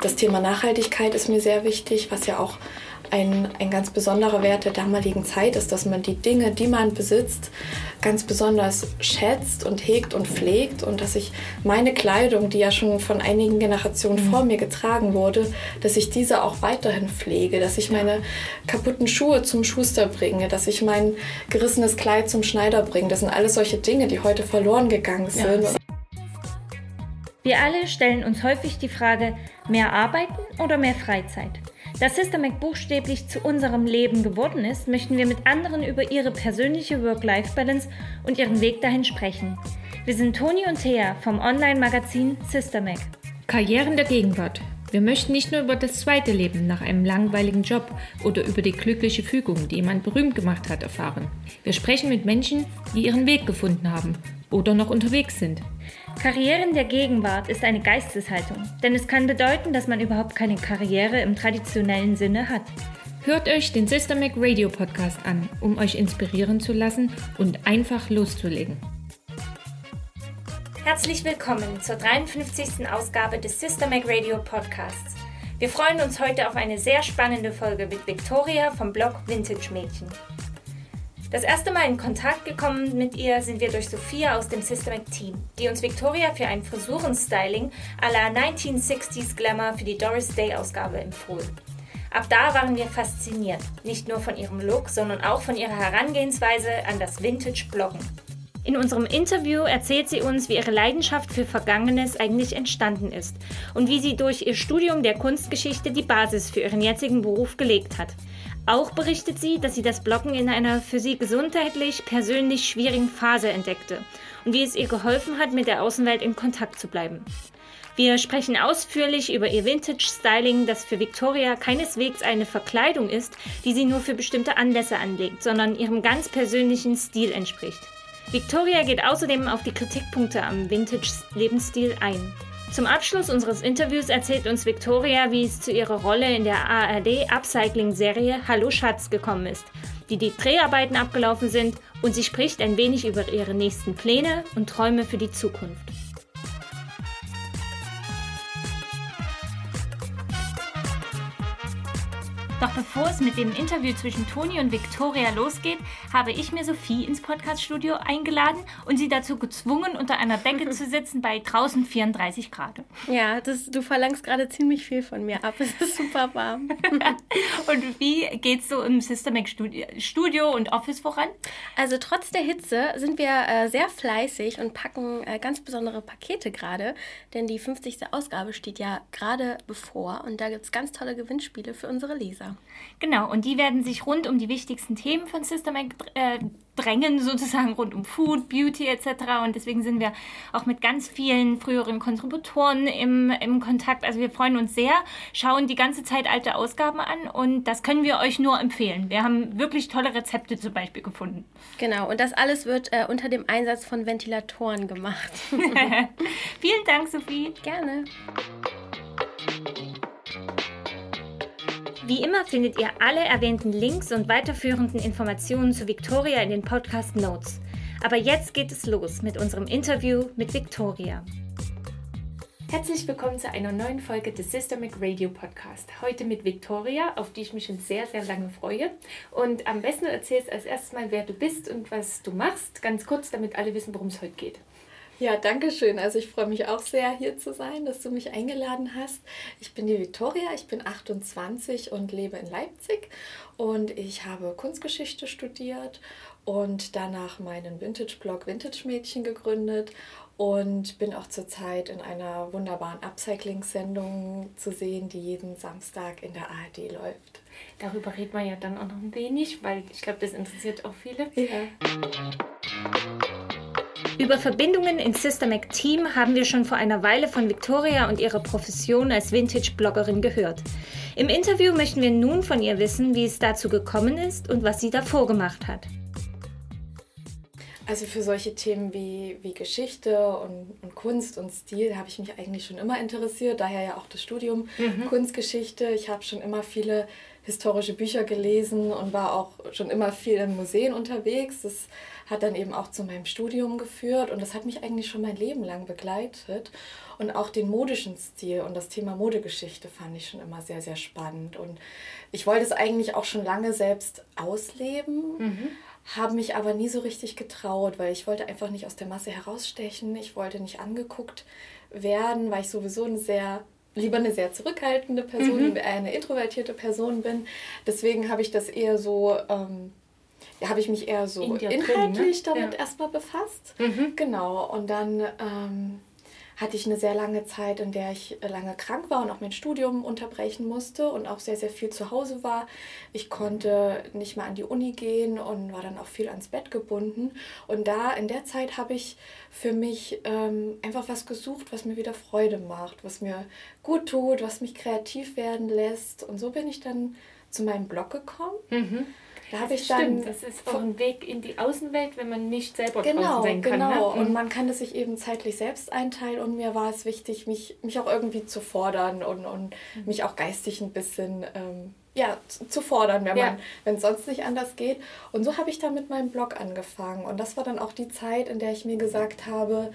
das Thema Nachhaltigkeit ist mir sehr wichtig, was ja auch ein, ein ganz besonderer Wert der damaligen Zeit ist, dass man die Dinge, die man besitzt, ganz besonders schätzt und hegt und pflegt und dass ich meine Kleidung, die ja schon von einigen Generationen mhm. vor mir getragen wurde, dass ich diese auch weiterhin pflege, dass ich meine kaputten Schuhe zum Schuster bringe, dass ich mein gerissenes Kleid zum Schneider bringe. Das sind alles solche Dinge, die heute verloren gegangen sind. Ja. Wir alle stellen uns häufig die Frage, mehr arbeiten oder mehr Freizeit? Da Systemic buchstäblich zu unserem Leben geworden ist, möchten wir mit anderen über ihre persönliche Work-Life-Balance und ihren Weg dahin sprechen. Wir sind Toni und Thea vom Online-Magazin Systemic. Karrieren der Gegenwart. Wir möchten nicht nur über das zweite Leben nach einem langweiligen Job oder über die glückliche Fügung, die jemand berühmt gemacht hat, erfahren. Wir sprechen mit Menschen, die ihren Weg gefunden haben oder noch unterwegs sind. Karrieren der Gegenwart ist eine Geisteshaltung, denn es kann bedeuten, dass man überhaupt keine Karriere im traditionellen Sinne hat. Hört euch den Systemic Radio Podcast an, um euch inspirieren zu lassen und einfach loszulegen. Herzlich willkommen zur 53. Ausgabe des Systemic Radio Podcasts. Wir freuen uns heute auf eine sehr spannende Folge mit Victoria vom Blog Vintage Mädchen. Das erste Mal in Kontakt gekommen mit ihr sind wir durch Sophia aus dem Systemic Team, die uns Victoria für ein Frisurenstyling à la 1960s Glamour für die Doris Day Ausgabe empfohlen. Ab da waren wir fasziniert, nicht nur von ihrem Look, sondern auch von ihrer Herangehensweise an das Vintage-Bloggen. In unserem Interview erzählt sie uns, wie ihre Leidenschaft für Vergangenes eigentlich entstanden ist und wie sie durch ihr Studium der Kunstgeschichte die Basis für ihren jetzigen Beruf gelegt hat. Auch berichtet sie, dass sie das Bloggen in einer für sie gesundheitlich, persönlich schwierigen Phase entdeckte und wie es ihr geholfen hat, mit der Außenwelt in Kontakt zu bleiben. Wir sprechen ausführlich über ihr Vintage-Styling, das für Victoria keineswegs eine Verkleidung ist, die sie nur für bestimmte Anlässe anlegt, sondern ihrem ganz persönlichen Stil entspricht. Victoria geht außerdem auf die Kritikpunkte am Vintage-Lebensstil ein. Zum Abschluss unseres Interviews erzählt uns Victoria, wie es zu ihrer Rolle in der ARD Upcycling-Serie Hallo Schatz gekommen ist, wie die Dreharbeiten abgelaufen sind und sie spricht ein wenig über ihre nächsten Pläne und Träume für die Zukunft. Doch bevor es mit dem Interview zwischen Toni und Victoria losgeht, habe ich mir Sophie ins Podcaststudio eingeladen und sie dazu gezwungen, unter einer Decke zu sitzen bei draußen 34 Grad. Ja, das, du verlangst gerade ziemlich viel von mir ab. Es ist super warm. und wie geht's so im Systemic Studio, Studio und Office voran? Also trotz der Hitze sind wir äh, sehr fleißig und packen äh, ganz besondere Pakete gerade, denn die 50. Ausgabe steht ja gerade bevor und da gibt es ganz tolle Gewinnspiele für unsere Leser. Genau, und die werden sich rund um die wichtigsten Themen von Systemac äh, drängen, sozusagen rund um Food, Beauty etc. Und deswegen sind wir auch mit ganz vielen früheren Kontributoren im, im Kontakt. Also wir freuen uns sehr, schauen die ganze Zeit alte Ausgaben an und das können wir euch nur empfehlen. Wir haben wirklich tolle Rezepte zum Beispiel gefunden. Genau, und das alles wird äh, unter dem Einsatz von Ventilatoren gemacht. Vielen Dank, Sophie. Gerne. Wie immer findet ihr alle erwähnten Links und weiterführenden Informationen zu Victoria in den Podcast Notes. Aber jetzt geht es los mit unserem Interview mit Victoria. Herzlich willkommen zu einer neuen Folge des Systemic Radio Podcast. Heute mit Victoria, auf die ich mich schon sehr, sehr lange freue. Und am besten erzählst als erstes mal, wer du bist und was du machst. Ganz kurz, damit alle wissen, worum es heute geht. Ja, danke schön. Also ich freue mich auch sehr, hier zu sein, dass du mich eingeladen hast. Ich bin die Victoria, ich bin 28 und lebe in Leipzig und ich habe Kunstgeschichte studiert und danach meinen Vintage-Blog Vintage Mädchen gegründet und bin auch zurzeit in einer wunderbaren Upcycling-Sendung zu sehen, die jeden Samstag in der ARD läuft. Darüber reden wir ja dann auch noch ein wenig, weil ich glaube, das interessiert auch viele. Ja. Über Verbindungen ins Systemac Team haben wir schon vor einer Weile von Victoria und ihrer Profession als Vintage-Bloggerin gehört. Im Interview möchten wir nun von ihr wissen, wie es dazu gekommen ist und was sie davor gemacht hat. Also für solche Themen wie, wie Geschichte und, und Kunst und Stil habe ich mich eigentlich schon immer interessiert, daher ja auch das Studium mhm. Kunstgeschichte. Ich habe schon immer viele historische Bücher gelesen und war auch schon immer viel in Museen unterwegs. Das hat dann eben auch zu meinem Studium geführt und das hat mich eigentlich schon mein Leben lang begleitet. Und auch den modischen Stil und das Thema Modegeschichte fand ich schon immer sehr, sehr spannend. Und ich wollte es eigentlich auch schon lange selbst ausleben, mhm. habe mich aber nie so richtig getraut, weil ich wollte einfach nicht aus der Masse herausstechen. Ich wollte nicht angeguckt werden, weil ich sowieso eine sehr lieber eine sehr zurückhaltende Person, mhm. eine introvertierte Person bin. Deswegen habe ich das eher so ähm, habe ich mich eher so In inhaltlich drin, ne? damit ja. erstmal befasst. Mhm. Genau. Und dann ähm, hatte ich eine sehr lange Zeit, in der ich lange krank war und auch mein Studium unterbrechen musste und auch sehr, sehr viel zu Hause war. Ich konnte nicht mehr an die Uni gehen und war dann auch viel ans Bett gebunden. Und da, in der Zeit, habe ich für mich ähm, einfach was gesucht, was mir wieder Freude macht, was mir gut tut, was mich kreativ werden lässt. Und so bin ich dann zu meinem Blog gekommen. Mhm. Da habe ich dann. Stimmt, das ist auch ein Weg in die Außenwelt, wenn man nicht selber genau, draußen sein kann. Genau, ne? und mhm. man kann das sich eben zeitlich selbst einteilen. Und mir war es wichtig, mich, mich auch irgendwie zu fordern und, und mhm. mich auch geistig ein bisschen ähm, ja, zu fordern, wenn ja. es sonst nicht anders geht. Und so habe ich dann mit meinem Blog angefangen. Und das war dann auch die Zeit, in der ich mir gesagt habe,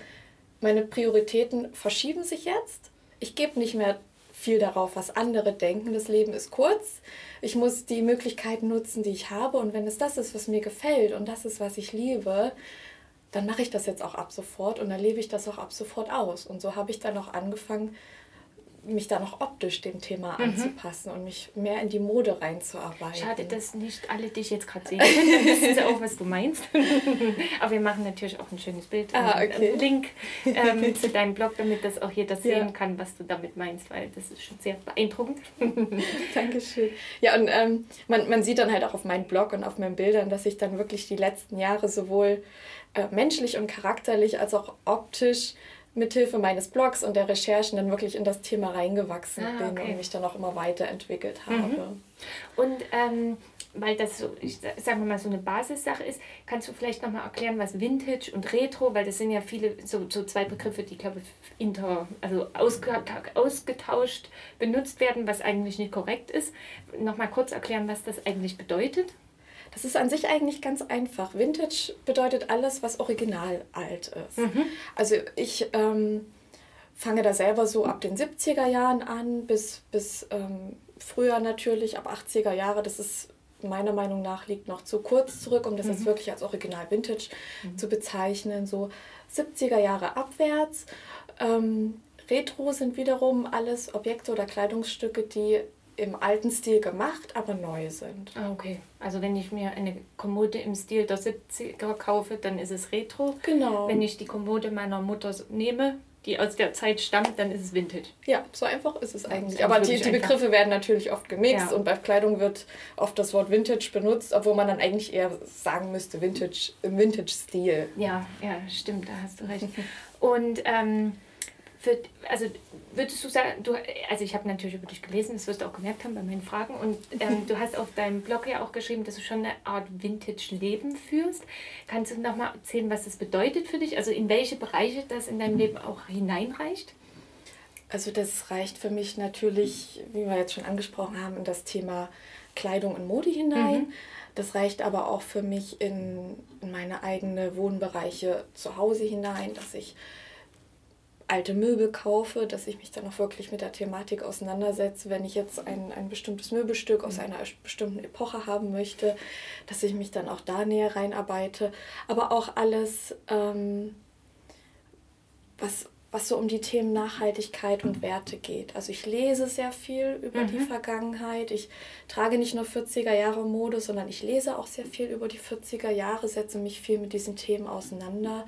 meine Prioritäten verschieben sich jetzt. Ich gebe nicht mehr viel darauf, was andere denken. Das Leben ist kurz. Ich muss die Möglichkeiten nutzen, die ich habe. Und wenn es das ist, was mir gefällt und das ist, was ich liebe, dann mache ich das jetzt auch ab sofort und dann lebe ich das auch ab sofort aus. Und so habe ich dann auch angefangen, mich da noch optisch dem Thema mhm. anzupassen und mich mehr in die Mode reinzuarbeiten. Schade, dass nicht alle dich jetzt gerade sehen können. Das ist auch, was du meinst. Aber wir machen natürlich auch ein schönes Bild. Ah, okay. Einen Link ähm, zu deinem Blog, damit das auch jeder sehen ja. kann, was du damit meinst, weil das ist schon sehr beeindruckend. Dankeschön. Ja, und ähm, man, man sieht dann halt auch auf meinem Blog und auf meinen Bildern, dass ich dann wirklich die letzten Jahre sowohl äh, menschlich und charakterlich als auch optisch mithilfe meines Blogs und der Recherchen dann wirklich in das Thema reingewachsen ah, bin und mich dann auch immer weiterentwickelt mhm. habe. Mhm. Und ähm, weil das so, ich sage mal, so eine Basissache ist, kannst du vielleicht nochmal erklären, was Vintage und Retro, weil das sind ja viele, so, so zwei Begriffe, die, glaube ich, inter, also ausgetauscht benutzt werden, was eigentlich nicht korrekt ist. Nochmal kurz erklären, was das eigentlich bedeutet. Das ist an sich eigentlich ganz einfach. Vintage bedeutet alles, was original alt ist. Mhm. Also ich ähm, fange da selber so ab den 70er Jahren an, bis, bis ähm, früher natürlich, ab 80er Jahre. Das ist meiner Meinung nach liegt noch zu kurz zurück, um das mhm. jetzt wirklich als Original Vintage mhm. zu bezeichnen. So 70er Jahre abwärts. Ähm, Retro sind wiederum alles Objekte oder Kleidungsstücke, die im alten Stil gemacht, aber neu sind. Ah, okay. Also wenn ich mir eine Kommode im Stil der 70er kaufe, dann ist es Retro. Genau. Wenn ich die Kommode meiner Mutter nehme, die aus der Zeit stammt, dann ist es Vintage. Ja, so einfach ist es eigentlich. Aber die, die Begriffe werden natürlich oft gemixt ja. und bei Kleidung wird oft das Wort Vintage benutzt, obwohl man dann eigentlich eher sagen müsste Vintage im Vintage-Stil. Ja, ja, stimmt, da hast du recht. Und ähm, für, also würdest du sagen, du, also ich habe natürlich über dich gelesen, das wirst du auch gemerkt haben bei meinen Fragen und ähm, du hast auf deinem Blog ja auch geschrieben, dass du schon eine Art Vintage-Leben führst. Kannst du nochmal erzählen, was das bedeutet für dich? Also in welche Bereiche das in deinem Leben auch hineinreicht? Also das reicht für mich natürlich, wie wir jetzt schon angesprochen haben, in das Thema Kleidung und Mode hinein. Mhm. Das reicht aber auch für mich in, in meine eigene Wohnbereiche zu Hause hinein, dass ich alte Möbel kaufe, dass ich mich dann auch wirklich mit der Thematik auseinandersetze, wenn ich jetzt ein, ein bestimmtes Möbelstück aus einer bestimmten Epoche haben möchte, dass ich mich dann auch da näher reinarbeite. Aber auch alles, ähm, was, was so um die Themen Nachhaltigkeit und Werte geht. Also ich lese sehr viel über mhm. die Vergangenheit. Ich trage nicht nur 40er Jahre Mode, sondern ich lese auch sehr viel über die 40er Jahre, setze mich viel mit diesen Themen auseinander.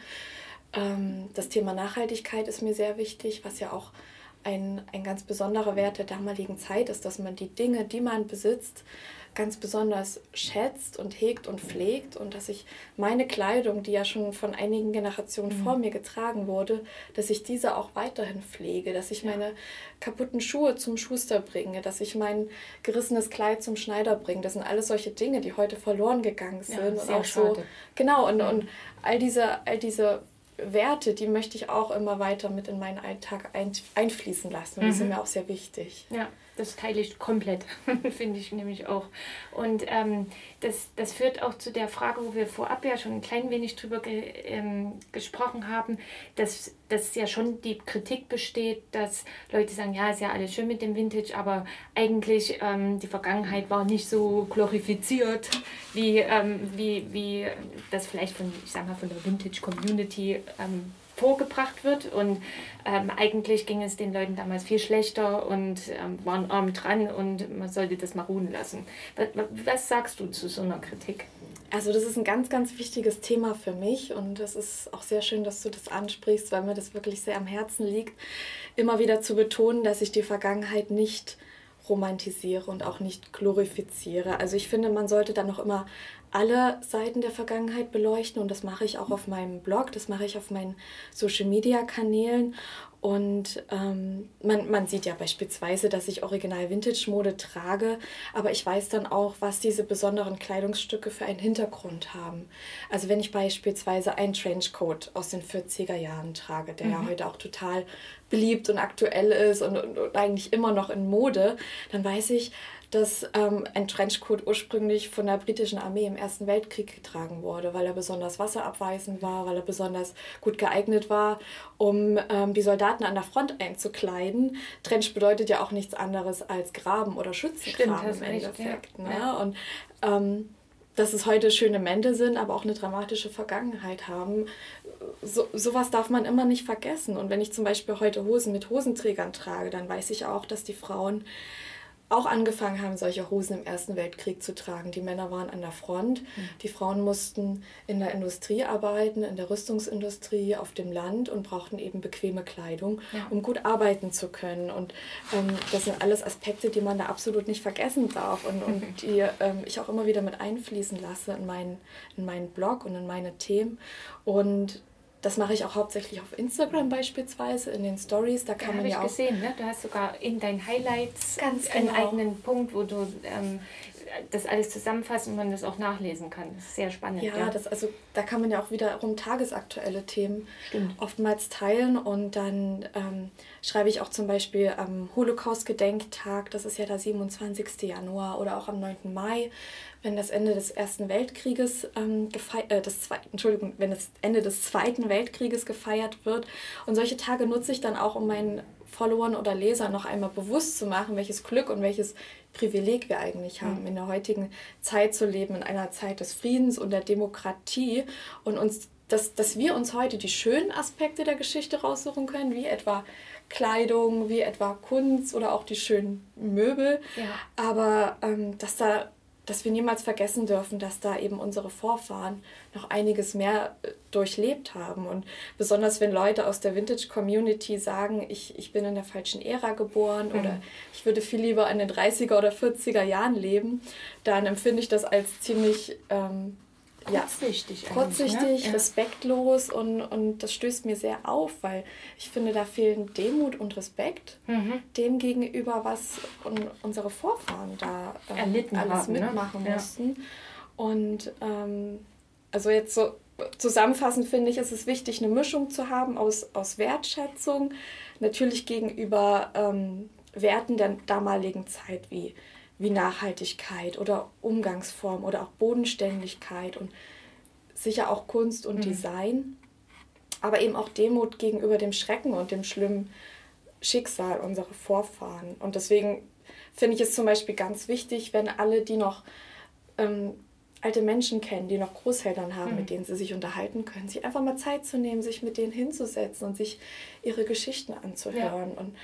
Ähm, das Thema Nachhaltigkeit ist mir sehr wichtig, was ja auch ein, ein ganz besonderer Wert der damaligen Zeit ist, dass man die Dinge, die man besitzt, ganz besonders schätzt und hegt und pflegt und dass ich meine Kleidung, die ja schon von einigen Generationen mhm. vor mir getragen wurde, dass ich diese auch weiterhin pflege, dass ich ja. meine kaputten Schuhe zum Schuster bringe, dass ich mein gerissenes Kleid zum Schneider bringe. Das sind alles solche Dinge, die heute verloren gegangen sind. Ja, und auch schade. so genau und, und all diese, all diese Werte, die möchte ich auch immer weiter mit in meinen Alltag ein, einfließen lassen. Und die sind mhm. mir auch sehr wichtig. Ja, das teile ich komplett, finde ich nämlich auch. Und ähm, das, das führt auch zu der Frage, wo wir vorab ja schon ein klein wenig drüber ge, ähm, gesprochen haben, dass, dass ja schon die Kritik besteht, dass Leute sagen, ja, ist ja alles schön mit dem Vintage, aber eigentlich ähm, die Vergangenheit war nicht so glorifiziert, wie, ähm, wie, wie das vielleicht von, ich sag mal, von der Vintage-Community ähm, vorgebracht wird. Und ähm, eigentlich ging es den Leuten damals viel schlechter und ähm, waren arm dran und man sollte das mal ruhen lassen. Was, was, sagst du zu so einer Kritik? Also das ist ein ganz, ganz wichtiges Thema für mich und es ist auch sehr schön, dass du das ansprichst, weil mir das wirklich sehr am Herzen liegt, immer wieder zu betonen, dass ich die Vergangenheit nicht romantisiere und auch nicht glorifiziere. Also ich finde, man sollte dann noch immer alle Seiten der Vergangenheit beleuchten und das mache ich auch auf meinem Blog, das mache ich auf meinen Social-Media-Kanälen und ähm, man, man sieht ja beispielsweise, dass ich original Vintage-Mode trage, aber ich weiß dann auch, was diese besonderen Kleidungsstücke für einen Hintergrund haben. Also wenn ich beispielsweise einen Trenchcoat aus den 40er Jahren trage, der mhm. ja heute auch total beliebt und aktuell ist und, und, und eigentlich immer noch in Mode, dann weiß ich, dass ähm, ein Trenchcoat ursprünglich von der britischen Armee im Ersten Weltkrieg getragen wurde, weil er besonders wasserabweisend war, weil er besonders gut geeignet war, um ähm, die Soldaten an der Front einzukleiden. Trench bedeutet ja auch nichts anderes als Graben oder Schützengraben Stimmt, im Endeffekt. Ne? Ja. Und ähm, dass es heute schöne Mäntel sind, aber auch eine dramatische Vergangenheit haben. So, sowas darf man immer nicht vergessen. Und wenn ich zum Beispiel heute Hosen mit Hosenträgern trage, dann weiß ich auch, dass die Frauen auch angefangen haben, solche Hosen im Ersten Weltkrieg zu tragen. Die Männer waren an der Front, mhm. die Frauen mussten in der Industrie arbeiten, in der Rüstungsindustrie, auf dem Land und brauchten eben bequeme Kleidung, ja. um gut arbeiten zu können. Und ähm, das sind alles Aspekte, die man da absolut nicht vergessen darf und, und mhm. die ähm, ich auch immer wieder mit einfließen lasse in meinen, in meinen Blog und in meine Themen. Und das mache ich auch hauptsächlich auf Instagram beispielsweise, in den Stories. Da kann ja, man ja auch. gesehen, ne? Du hast sogar in deinen Highlights Ganz genau. einen eigenen Punkt, wo du ähm, das alles zusammenfasst und man das auch nachlesen kann. Das ist sehr spannend. Ja, ja. Das, also da kann man ja auch wiederum tagesaktuelle Themen Stimmt. oftmals teilen und dann ähm, schreibe ich auch zum Beispiel am Holocaust-Gedenktag, das ist ja der 27. Januar oder auch am 9. Mai, wenn das Ende des Ersten Weltkrieges ähm, gefeiert, äh, das Zwe Entschuldigung, wenn das Ende des Zweiten Weltkrieges gefeiert wird. Und solche Tage nutze ich dann auch, um meinen Followern oder Lesern noch einmal bewusst zu machen, welches Glück und welches Privileg wir eigentlich haben, mhm. in der heutigen Zeit zu leben, in einer Zeit des Friedens und der Demokratie und uns, dass, dass wir uns heute die schönen Aspekte der Geschichte raussuchen können, wie etwa Kleidung, wie etwa Kunst oder auch die schönen Möbel, ja. aber ähm, dass da dass wir niemals vergessen dürfen, dass da eben unsere Vorfahren noch einiges mehr äh, durchlebt haben. Und besonders wenn Leute aus der Vintage-Community sagen, ich, ich bin in der falschen Ära geboren mhm. oder ich würde viel lieber in den 30er oder 40er Jahren leben, dann empfinde ich das als ziemlich ähm, kurzsichtig, ja, kurzsichtig ne? respektlos und, und das stößt mir sehr auf, weil ich finde, da fehlen Demut und Respekt mhm. dem gegenüber, was un unsere Vorfahren da äh, Erlitten alles haben, ne? mitmachen ne? mussten. Ja. Und ähm, also jetzt so zusammenfassend finde ich, ist es wichtig, eine Mischung zu haben aus, aus Wertschätzung, natürlich gegenüber ähm, Werten der damaligen Zeit wie wie Nachhaltigkeit oder Umgangsform oder auch Bodenständigkeit und sicher auch Kunst und mhm. Design, aber eben auch Demut gegenüber dem Schrecken und dem schlimmen Schicksal unserer Vorfahren. Und deswegen finde ich es zum Beispiel ganz wichtig, wenn alle, die noch ähm, alte Menschen kennen, die noch Großeltern haben, mhm. mit denen sie sich unterhalten können, sich einfach mal Zeit zu nehmen, sich mit denen hinzusetzen und sich ihre Geschichten anzuhören. Ja. Und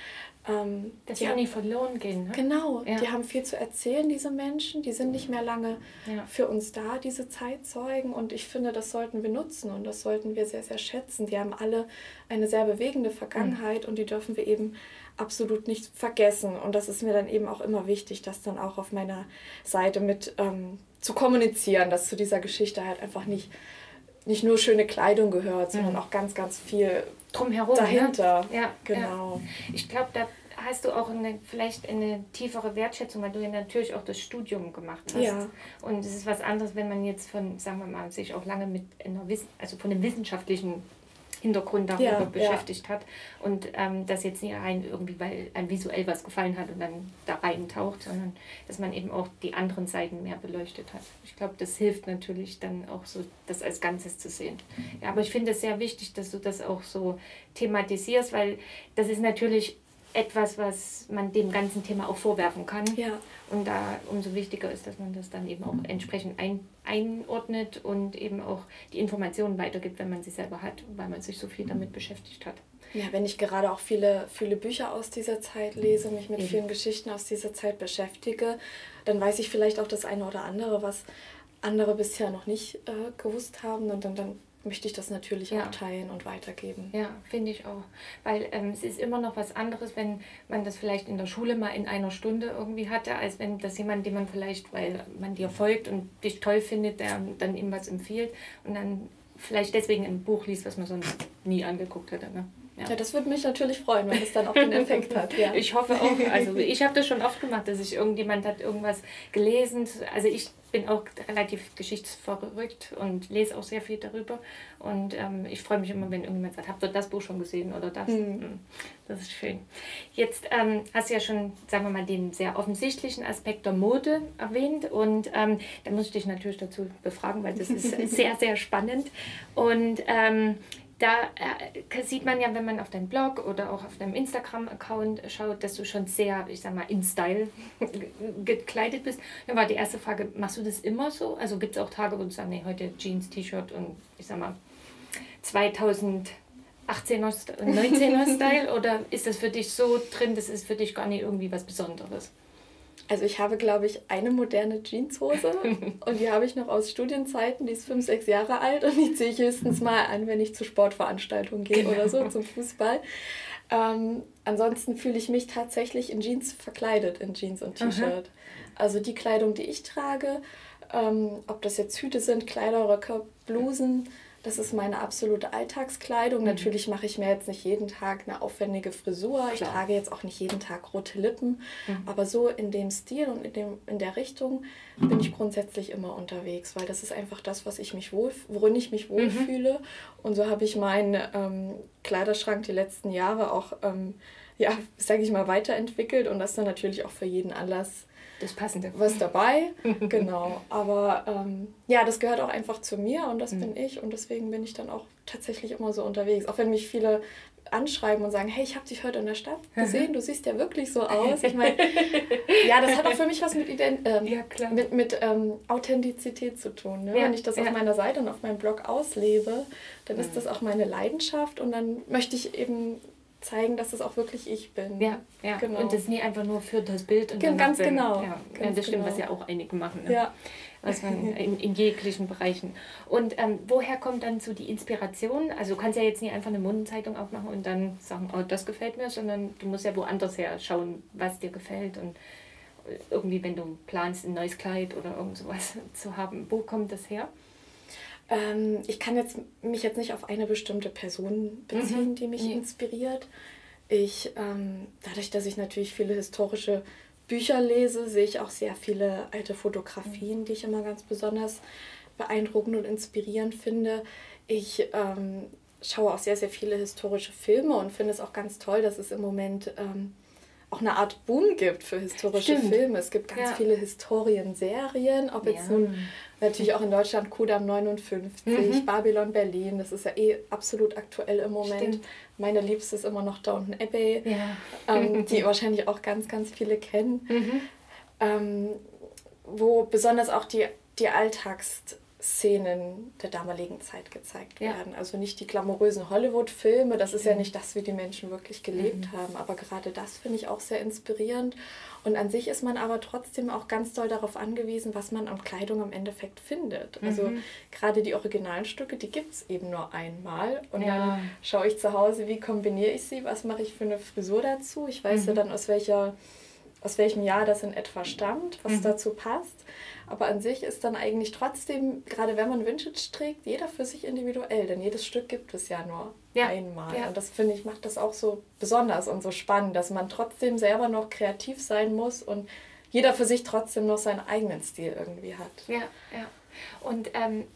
ähm, Dass sie auch nicht verloren gehen. Ne? Genau, ja. die haben viel zu erzählen, diese Menschen. Die sind nicht mehr lange ja. für uns da, diese Zeitzeugen. Und ich finde, das sollten wir nutzen und das sollten wir sehr, sehr schätzen. Die haben alle eine sehr bewegende Vergangenheit mhm. und die dürfen wir eben absolut nicht vergessen. Und das ist mir dann eben auch immer wichtig, das dann auch auf meiner Seite mit ähm, zu kommunizieren, dass zu dieser Geschichte halt einfach nicht nicht nur schöne Kleidung gehört, sondern mhm. auch ganz, ganz viel drumherum. Dahinter. Ne? Ja, genau. Ja. Ich glaube, da hast du auch eine, vielleicht eine tiefere Wertschätzung, weil du ja natürlich auch das Studium gemacht hast. Ja. Und es ist was anderes, wenn man jetzt von, sagen wir mal, sich auch lange mit einer Wiss also von einem wissenschaftlichen Hintergrund darüber ja, beschäftigt ja. hat und ähm, das jetzt nicht rein irgendwie, weil einem visuell was gefallen hat und dann da reintaucht, sondern dass man eben auch die anderen Seiten mehr beleuchtet hat. Ich glaube, das hilft natürlich dann auch so, das als Ganzes zu sehen. Ja, aber ich finde es sehr wichtig, dass du das auch so thematisierst, weil das ist natürlich etwas, was man dem ganzen Thema auch vorwerfen kann. Ja. Und da umso wichtiger ist, dass man das dann eben auch entsprechend ein, einordnet und eben auch die Informationen weitergibt, wenn man sie selber hat, weil man sich so viel damit beschäftigt hat. Ja, wenn ich gerade auch viele, viele Bücher aus dieser Zeit lese, mich mit eben. vielen Geschichten aus dieser Zeit beschäftige, dann weiß ich vielleicht auch das eine oder andere, was andere bisher noch nicht äh, gewusst haben. Und dann, dann möchte ich das natürlich ja. auch teilen und weitergeben. Ja, finde ich auch. Weil ähm, es ist immer noch was anderes, wenn man das vielleicht in der Schule mal in einer Stunde irgendwie hatte, als wenn das jemand, dem man vielleicht, weil man dir folgt und dich toll findet, der dann ihm was empfiehlt und dann vielleicht deswegen ein Buch liest, was man sonst nie angeguckt hätte. Ne? Ja. ja. das würde mich natürlich freuen, wenn es dann auch den Effekt hat. Ja. Ich hoffe auch. Also ich habe das schon oft gemacht, dass ich irgendjemand hat irgendwas gelesen. Also ich bin auch relativ geschichtsverrückt und lese auch sehr viel darüber. Und ähm, ich freue mich immer, wenn irgendjemand sagt, habt ihr das Buch schon gesehen oder das? Mhm. Das ist schön. Jetzt ähm, hast du ja schon, sagen wir mal, den sehr offensichtlichen Aspekt der Mode erwähnt. Und ähm, da muss ich dich natürlich dazu befragen, weil das ist sehr, sehr spannend. Und ähm, da äh, sieht man ja, wenn man auf deinem Blog oder auch auf deinem Instagram-Account schaut, dass du schon sehr, ich sag mal, in Style gekleidet bist. Dann war die erste Frage, machst du das immer so? Also gibt es auch Tage, wo du sagst, nee, heute Jeans, T-Shirt und ich sag mal 2018er, 19er Style? oder ist das für dich so drin, das ist für dich gar nicht irgendwie was Besonderes? Also ich habe, glaube ich, eine moderne Jeanshose und die habe ich noch aus Studienzeiten, die ist fünf, sechs Jahre alt und die ziehe ich höchstens mal an, wenn ich zu Sportveranstaltungen gehe genau. oder so, zum Fußball. Ähm, ansonsten fühle ich mich tatsächlich in Jeans verkleidet, in Jeans und T-Shirt. Also die Kleidung, die ich trage, ähm, ob das jetzt Hüte sind, Kleiderröcke, Blusen, das ist meine absolute Alltagskleidung. Mhm. Natürlich mache ich mir jetzt nicht jeden Tag eine aufwendige Frisur. Klar. Ich trage jetzt auch nicht jeden Tag rote Lippen. Mhm. Aber so in dem Stil und in, dem, in der Richtung bin ich grundsätzlich immer unterwegs, weil das ist einfach das, was ich mich wohl, worin ich mich wohlfühle. Mhm. Und so habe ich meinen ähm, Kleiderschrank die letzten Jahre auch, ähm, ja, sage ich mal, weiterentwickelt und das dann natürlich auch für jeden Anlass das Passende. Was dabei, genau. Aber ähm, ja, das gehört auch einfach zu mir und das mhm. bin ich und deswegen bin ich dann auch tatsächlich immer so unterwegs. Auch wenn mich viele anschreiben und sagen, hey, ich habe dich heute in der Stadt gesehen, du siehst ja wirklich so aus. Ich meine, ja, das hat auch für mich was mit, Ident ähm, ja, mit, mit ähm, Authentizität zu tun. Ne? Ja, Wenn ich das ja. auf meiner Seite und auf meinem Blog auslebe, dann ist mhm. das auch meine Leidenschaft und dann möchte ich eben zeigen, dass es auch wirklich ich bin. Ja, ja. Genau. Und das nie einfach nur für das Bild. Und Gen ganz genau. Ja, ganz das stimmt, genau. was ja auch einige machen. Ne? Ja. Was man in, in jeglichen Bereichen. Und ähm, woher kommt dann so die Inspiration? Also du kannst ja jetzt nicht einfach eine Modenzeitung aufmachen und dann sagen, oh, das gefällt mir, sondern du musst ja woanders her schauen, was dir gefällt und irgendwie, wenn du planst, ein neues Kleid oder irgend sowas zu haben, wo kommt das her? Ähm, ich kann jetzt, mich jetzt nicht auf eine bestimmte Person beziehen, mhm. die mich nee. inspiriert. Ich, ähm, dadurch, dass ich natürlich viele historische Bücher lese, sehe ich auch sehr viele alte Fotografien, mhm. die ich immer ganz besonders beeindruckend und inspirierend finde. Ich ähm, schaue auch sehr, sehr viele historische Filme und finde es auch ganz toll, dass es im Moment ähm, auch eine Art Boom gibt für historische Stimmt. Filme. Es gibt ganz ja. viele Historienserien, ob jetzt ja. nun natürlich auch in Deutschland Kudam 59, mhm. Babylon Berlin, das ist ja eh absolut aktuell im Moment. Stimmt. Meine Liebste ist immer noch Downton Abbey, ja. ähm, die wahrscheinlich auch ganz, ganz viele kennen. Mhm. Ähm, wo besonders auch die, die Alltags Szenen der damaligen Zeit gezeigt werden. Ja. Also nicht die glamourösen Hollywood-Filme, das ist ja nicht das, wie die Menschen wirklich gelebt mhm. haben. Aber gerade das finde ich auch sehr inspirierend. Und an sich ist man aber trotzdem auch ganz doll darauf angewiesen, was man an Kleidung im Endeffekt findet. Also mhm. gerade die originalen Stücke, die gibt es eben nur einmal. Und ja. dann schaue ich zu Hause, wie kombiniere ich sie, was mache ich für eine Frisur dazu. Ich weiß mhm. ja dann, aus welcher aus welchem Jahr das in etwa stammt, was mhm. dazu passt. Aber an sich ist dann eigentlich trotzdem, gerade wenn man Vintage trägt, jeder für sich individuell, denn jedes Stück gibt es ja nur ja. einmal. Ja. Und das finde ich macht das auch so besonders und so spannend, dass man trotzdem selber noch kreativ sein muss und jeder für sich trotzdem noch seinen eigenen Stil irgendwie hat. Ja, ja. Und ähm,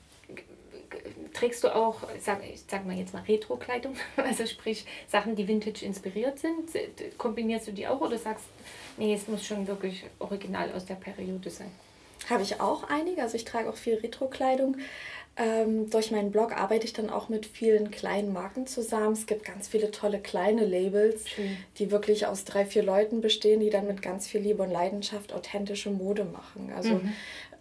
trägst du auch, sag, ich sag mal jetzt mal Retro-Kleidung, also sprich Sachen, die Vintage inspiriert sind? Kombinierst du die auch oder sagst, nee, es muss schon wirklich original aus der Periode sein? Habe ich auch einige, also ich trage auch viel Retro-Kleidung. Ähm, durch meinen Blog arbeite ich dann auch mit vielen kleinen Marken zusammen. Es gibt ganz viele tolle kleine Labels, Schön. die wirklich aus drei, vier Leuten bestehen, die dann mit ganz viel Liebe und Leidenschaft authentische Mode machen. Also mhm.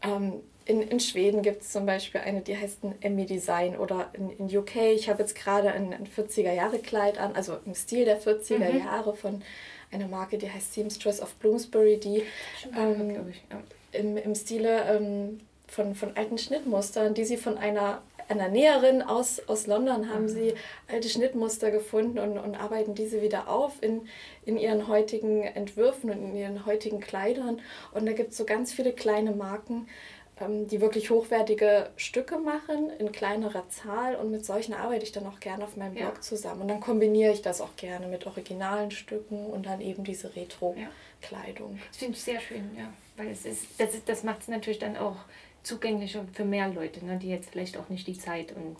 ähm, in, in Schweden gibt es zum Beispiel eine, die heißt ein Emmy Design oder in, in UK. Ich habe jetzt gerade ein, ein 40er-Jahre-Kleid an, also im Stil der 40er mhm. Jahre von einer Marke, die heißt Seamstress of Bloomsbury, die ähm, ich, ja. im, im Stile ähm, von, von alten Schnittmustern, die sie von einer, einer Näherin aus, aus London haben mhm. sie alte Schnittmuster gefunden und, und arbeiten diese wieder auf in, in ihren heutigen Entwürfen und in ihren heutigen Kleidern. Und da gibt es so ganz viele kleine Marken, ähm, die wirklich hochwertige Stücke machen in kleinerer Zahl und mit solchen arbeite ich dann auch gerne auf meinem Blog ja. zusammen. Und dann kombiniere ich das auch gerne mit originalen Stücken und dann eben diese Retro-Kleidung. Ja. Das finde ich sehr schön, ja. Weil es ist, das, ist, das macht es natürlich dann auch zugänglicher für mehr Leute, ne, die jetzt vielleicht auch nicht die Zeit und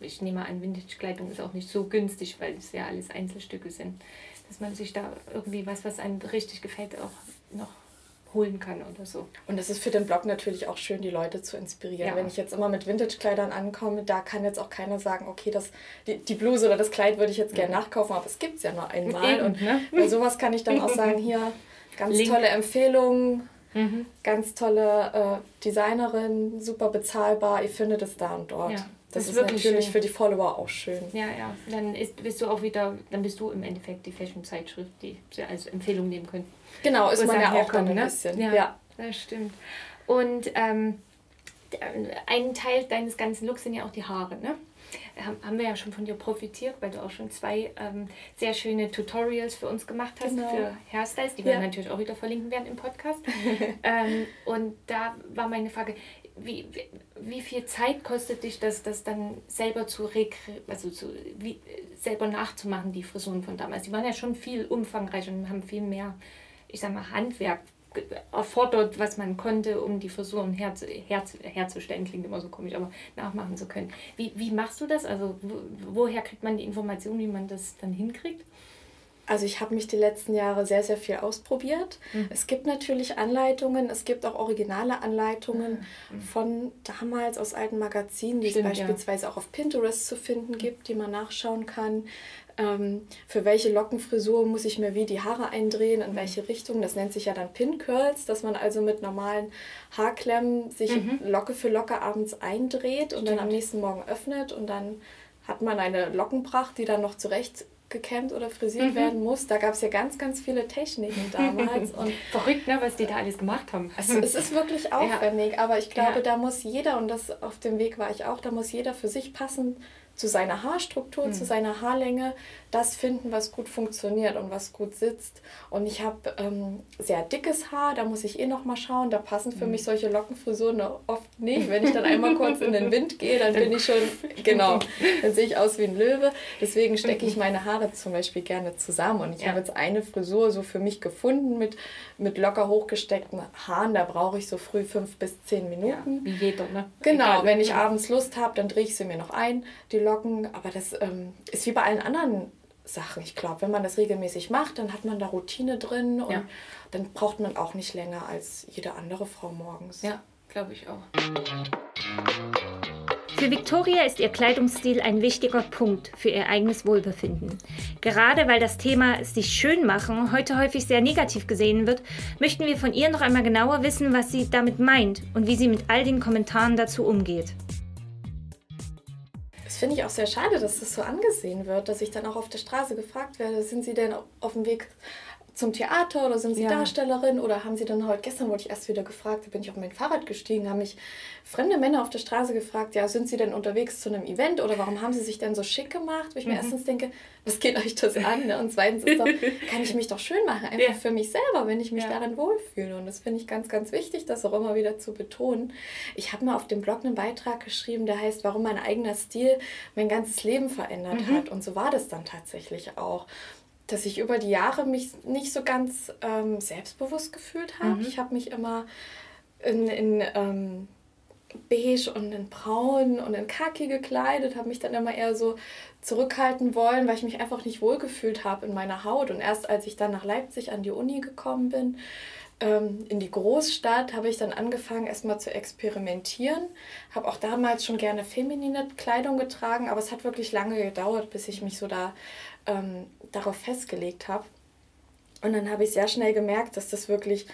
ich nehme an, Vintage-Kleidung ist auch nicht so günstig, weil es ja alles Einzelstücke sind, dass man sich da irgendwie was, was einem richtig gefällt, auch noch holen kann oder so. Und es ist für den Blog natürlich auch schön, die Leute zu inspirieren. Ja. Wenn ich jetzt immer mit Vintage-Kleidern ankomme, da kann jetzt auch keiner sagen, okay, das, die, die Bluse oder das Kleid würde ich jetzt gerne nachkaufen, aber es gibt es ja nur einmal. Eben, und ne? bei sowas kann ich dann auch sagen, hier, ganz Link. tolle Empfehlung, Mhm. Ganz tolle äh, Designerin, super bezahlbar. Ihr findet es da und dort. Ja, das, das, ist, wirklich natürlich schön. für die Follower auch schön. Ja, ja. Dann ist, bist du auch wieder, dann bist du im Endeffekt die Fashion-Zeitschrift, die sie als Empfehlung nehmen können. Genau, ist man ja auch dann ein ne? bisschen. Ja, ja, das stimmt. Und ähm, ein Teil deines ganzen Looks sind ja auch die Haare, ne? haben wir ja schon von dir profitiert, weil du auch schon zwei ähm, sehr schöne Tutorials für uns gemacht hast genau. für Hairstyles, die ja. wir natürlich auch wieder verlinken werden im Podcast. ähm, und da war meine Frage, wie, wie, wie, viel Zeit kostet dich das, das dann selber zu, also zu wie, selber nachzumachen, die Frisuren von damals? Die waren ja schon viel umfangreicher und haben viel mehr, ich sag mal, Handwerk erfordert, was man konnte, um die Frisuren her, her, herzustellen. Klingt immer so komisch, aber nachmachen zu können. Wie, wie machst du das? Also woher kriegt man die Information, wie man das dann hinkriegt? Also ich habe mich die letzten Jahre sehr, sehr viel ausprobiert. Mhm. Es gibt natürlich Anleitungen, es gibt auch originale Anleitungen mhm. von damals aus alten Magazinen, die Stimmt, es beispielsweise ja. auch auf Pinterest zu finden gibt, die man nachschauen kann ähm, für welche Lockenfrisur muss ich mir wie die Haare eindrehen, in welche Richtung. Das nennt sich ja dann Pin Curls, dass man also mit normalen Haarklemmen sich mhm. Locke für Locke abends eindreht und dann am nächsten Morgen öffnet und dann hat man eine Lockenpracht, die dann noch zurecht gekämmt oder frisiert mhm. werden muss. Da gab es ja ganz, ganz viele Techniken damals. Und Verrückt, ne, was die da alles gemacht haben. Also, es ist wirklich aufwendig, ja. aber ich glaube, ja. da muss jeder, und das auf dem Weg war ich auch, da muss jeder für sich passend zu seiner Haarstruktur, mhm. zu seiner Haarlänge das finden, was gut funktioniert und was gut sitzt. Und ich habe ähm, sehr dickes Haar, da muss ich eh noch mal schauen. Da passen für mhm. mich solche Lockenfrisuren oft nicht. Wenn ich dann einmal kurz in den Wind gehe, dann bin ich schon, genau, dann sehe ich aus wie ein Löwe. Deswegen stecke ich meine Haare zum Beispiel gerne zusammen. Und ich ja. habe jetzt eine Frisur so für mich gefunden mit, mit locker hochgesteckten Haaren. Da brauche ich so früh fünf bis zehn Minuten. Ja, wie jeder, ne? Genau, Egal. wenn ich abends Lust habe, dann drehe ich sie mir noch ein, die Locken. Aber das ähm, ist wie bei allen anderen Sachen. Ich glaube, wenn man das regelmäßig macht, dann hat man da Routine drin und ja. dann braucht man auch nicht länger als jede andere Frau morgens. Ja, glaube ich auch. Für Victoria ist ihr Kleidungsstil ein wichtiger Punkt für ihr eigenes Wohlbefinden. Gerade weil das Thema sich schön machen heute häufig sehr negativ gesehen wird, möchten wir von ihr noch einmal genauer wissen, was sie damit meint und wie sie mit all den Kommentaren dazu umgeht finde ich auch sehr schade, dass das so angesehen wird, dass ich dann auch auf der Straße gefragt werde, sind Sie denn auf dem Weg zum Theater oder sind Sie ja. Darstellerin oder haben Sie dann heute, gestern wurde ich erst wieder gefragt, da bin ich auf mein Fahrrad gestiegen, haben mich fremde Männer auf der Straße gefragt, ja, sind Sie denn unterwegs zu einem Event oder warum haben Sie sich denn so schick gemacht? Wo ich mir mhm. erstens denke, was geht euch das an? Ne? Und zweitens doch, kann ich mich doch schön machen, einfach ja. für mich selber, wenn ich mich ja. daran wohlfühle. Und das finde ich ganz, ganz wichtig, das auch immer wieder zu betonen. Ich habe mal auf dem Blog einen Beitrag geschrieben, der heißt, warum mein eigener Stil mein ganzes Leben verändert mhm. hat. Und so war das dann tatsächlich auch dass ich über die Jahre mich nicht so ganz ähm, selbstbewusst gefühlt habe. Mhm. Ich habe mich immer in, in ähm, beige und in braun und in khaki gekleidet, habe mich dann immer eher so zurückhalten wollen, weil ich mich einfach nicht wohlgefühlt habe in meiner Haut. Und erst als ich dann nach Leipzig an die Uni gekommen bin, ähm, in die Großstadt, habe ich dann angefangen, erstmal zu experimentieren. Habe auch damals schon gerne feminine Kleidung getragen, aber es hat wirklich lange gedauert, bis ich mich so da ähm, darauf festgelegt habe. Und dann habe ich sehr schnell gemerkt, dass das wirklich,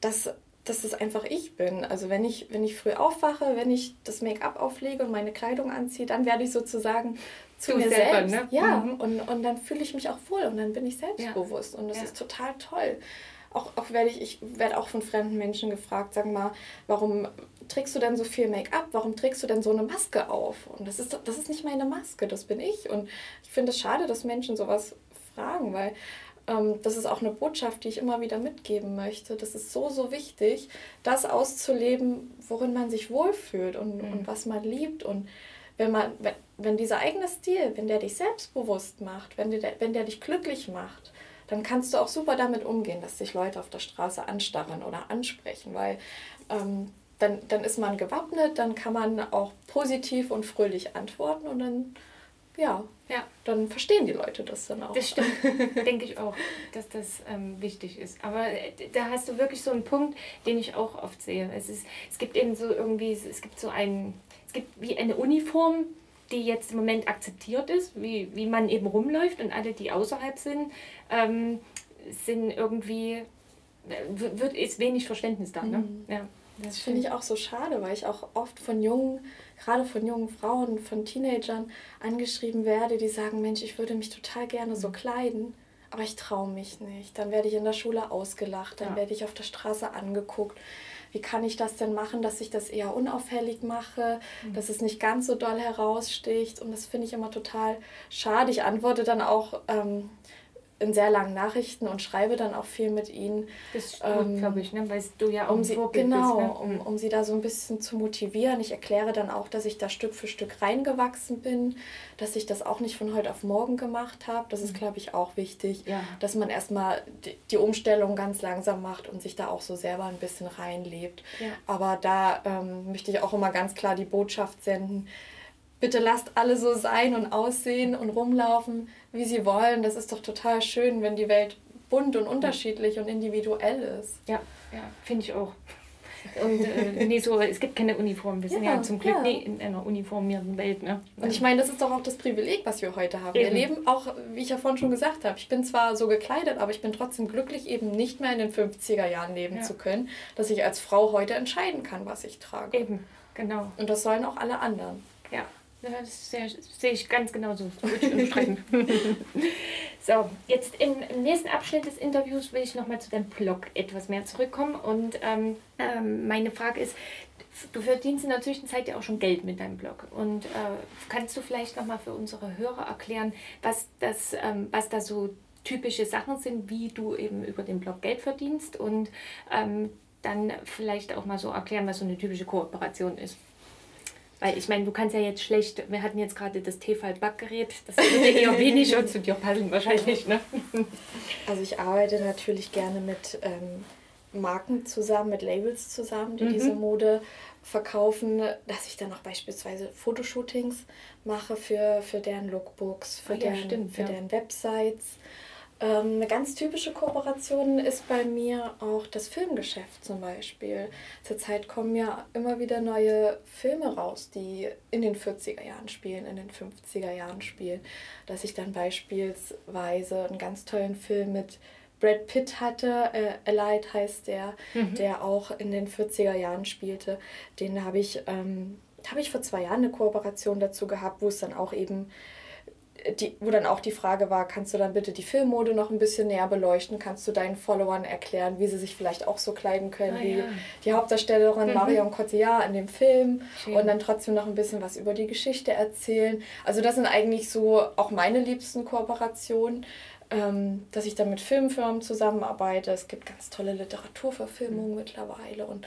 dass, dass das einfach ich bin. Also wenn ich, wenn ich früh aufwache, wenn ich das Make-up auflege und meine Kleidung anziehe, dann werde ich sozusagen zu du mir selber, selbst. Ne? Ja, mhm. und, und dann fühle ich mich auch wohl und dann bin ich selbstbewusst ja. und das ja. ist total toll. Auch, auch werde ich, ich werde auch von fremden Menschen gefragt, sag mal, warum trägst du denn so viel Make-up? Warum trägst du denn so eine Maske auf? Und das ist, das ist nicht meine Maske, das bin ich. Und ich finde es schade, dass Menschen sowas fragen, weil ähm, das ist auch eine Botschaft, die ich immer wieder mitgeben möchte. Das ist so, so wichtig, das auszuleben, worin man sich wohlfühlt und, mhm. und was man liebt. Und wenn man, wenn, wenn dieser eigene Stil, wenn der dich selbstbewusst macht, wenn der, wenn der dich glücklich macht, dann kannst du auch super damit umgehen, dass dich Leute auf der Straße anstarren oder ansprechen, weil ähm, dann, dann ist man gewappnet, dann kann man auch positiv und fröhlich antworten und dann ja, ja, dann verstehen die Leute das dann auch. Das stimmt, denke ich auch, dass das ähm, wichtig ist. Aber äh, da hast du wirklich so einen Punkt, den ich auch oft sehe. Es, ist, es gibt eben so irgendwie, es gibt so einen, es gibt wie eine Uniform, die jetzt im Moment akzeptiert ist, wie, wie man eben rumläuft und alle, die außerhalb sind, ähm, sind irgendwie, wird, ist wenig Verständnis da. Ne? Mhm. Ja. Das finde ich auch so schade, weil ich auch oft von jungen, gerade von jungen Frauen, von Teenagern angeschrieben werde, die sagen, Mensch, ich würde mich total gerne so kleiden, aber ich traue mich nicht. Dann werde ich in der Schule ausgelacht, dann ja. werde ich auf der Straße angeguckt. Wie kann ich das denn machen, dass ich das eher unauffällig mache, mhm. dass es nicht ganz so doll heraussticht? Und das finde ich immer total schade. Ich antworte dann auch ähm, in sehr langen Nachrichten und schreibe dann auch viel mit ihnen. Das ist ähm, glaube ich, ne? weil du ja auch um sie, Genau, bist, ne? um, um sie da so ein bisschen zu motivieren. Ich erkläre dann auch, dass ich da Stück für Stück reingewachsen bin, dass ich das auch nicht von heute auf morgen gemacht habe. Das ist, mhm. glaube ich, auch wichtig, ja. dass man erstmal die, die Umstellung ganz langsam macht und sich da auch so selber ein bisschen reinlebt. Ja. Aber da ähm, möchte ich auch immer ganz klar die Botschaft senden, bitte lasst alle so sein und aussehen und rumlaufen, wie sie wollen. Das ist doch total schön, wenn die Welt bunt und unterschiedlich und individuell ist. Ja, ja, finde ich auch. Und äh, nee, so, es gibt keine Uniform. Wir sind ja, ja zum Glück ja. nie in einer uniformierten Welt. Ne? Und ich meine, das ist doch auch das Privileg, was wir heute haben. Eben. Wir leben auch, wie ich ja vorhin schon gesagt habe, ich bin zwar so gekleidet, aber ich bin trotzdem glücklich, eben nicht mehr in den 50er Jahren leben ja. zu können, dass ich als Frau heute entscheiden kann, was ich trage. Eben, genau. Und das sollen auch alle anderen. Ja. Ja, das sehe ich ganz genauso. so, jetzt im, im, nächsten Abschnitt des Interviews will ich nochmal zu deinem Blog etwas mehr zurückkommen. Und ähm, ähm, meine Frage ist, du verdienst in der Zwischenzeit ja auch schon Geld mit deinem Blog. Und äh, kannst du vielleicht nochmal für unsere Hörer erklären, was, das, ähm, was da so typische Sachen sind, wie du eben über den Blog Geld verdienst und ähm, dann vielleicht auch mal so erklären, was so eine typische Kooperation ist. Weil ich meine, du kannst ja jetzt schlecht, wir hatten jetzt gerade das Tefal-Backgerät, das würde eher weniger zu dir passen wahrscheinlich. Ne? Also ich arbeite natürlich gerne mit ähm, Marken zusammen, mit Labels zusammen, die mhm. diese Mode verkaufen, dass ich dann auch beispielsweise Fotoshootings mache für, für deren Lookbooks, für, oh, ja, deren, stimmt, für ja. deren Websites. Ähm, eine ganz typische Kooperation ist bei mir auch das Filmgeschäft zum Beispiel. Zurzeit kommen ja immer wieder neue Filme raus, die in den 40er Jahren spielen, in den 50er Jahren spielen. Dass ich dann beispielsweise einen ganz tollen Film mit Brad Pitt hatte, äh, Allied heißt der, mhm. der auch in den 40er Jahren spielte. Den habe ich, ähm, hab ich vor zwei Jahren eine Kooperation dazu gehabt, wo es dann auch eben die, wo dann auch die Frage war, kannst du dann bitte die Filmmode noch ein bisschen näher beleuchten? Kannst du deinen Followern erklären, wie sie sich vielleicht auch so kleiden können ah, wie ja. die Hauptdarstellerin mhm. Marion Cotillard in dem Film Schön. und dann trotzdem noch ein bisschen was über die Geschichte erzählen. Also das sind eigentlich so auch meine liebsten Kooperationen. Ähm, dass ich dann mit Filmfirmen zusammenarbeite. Es gibt ganz tolle Literaturverfilmungen mhm. mittlerweile und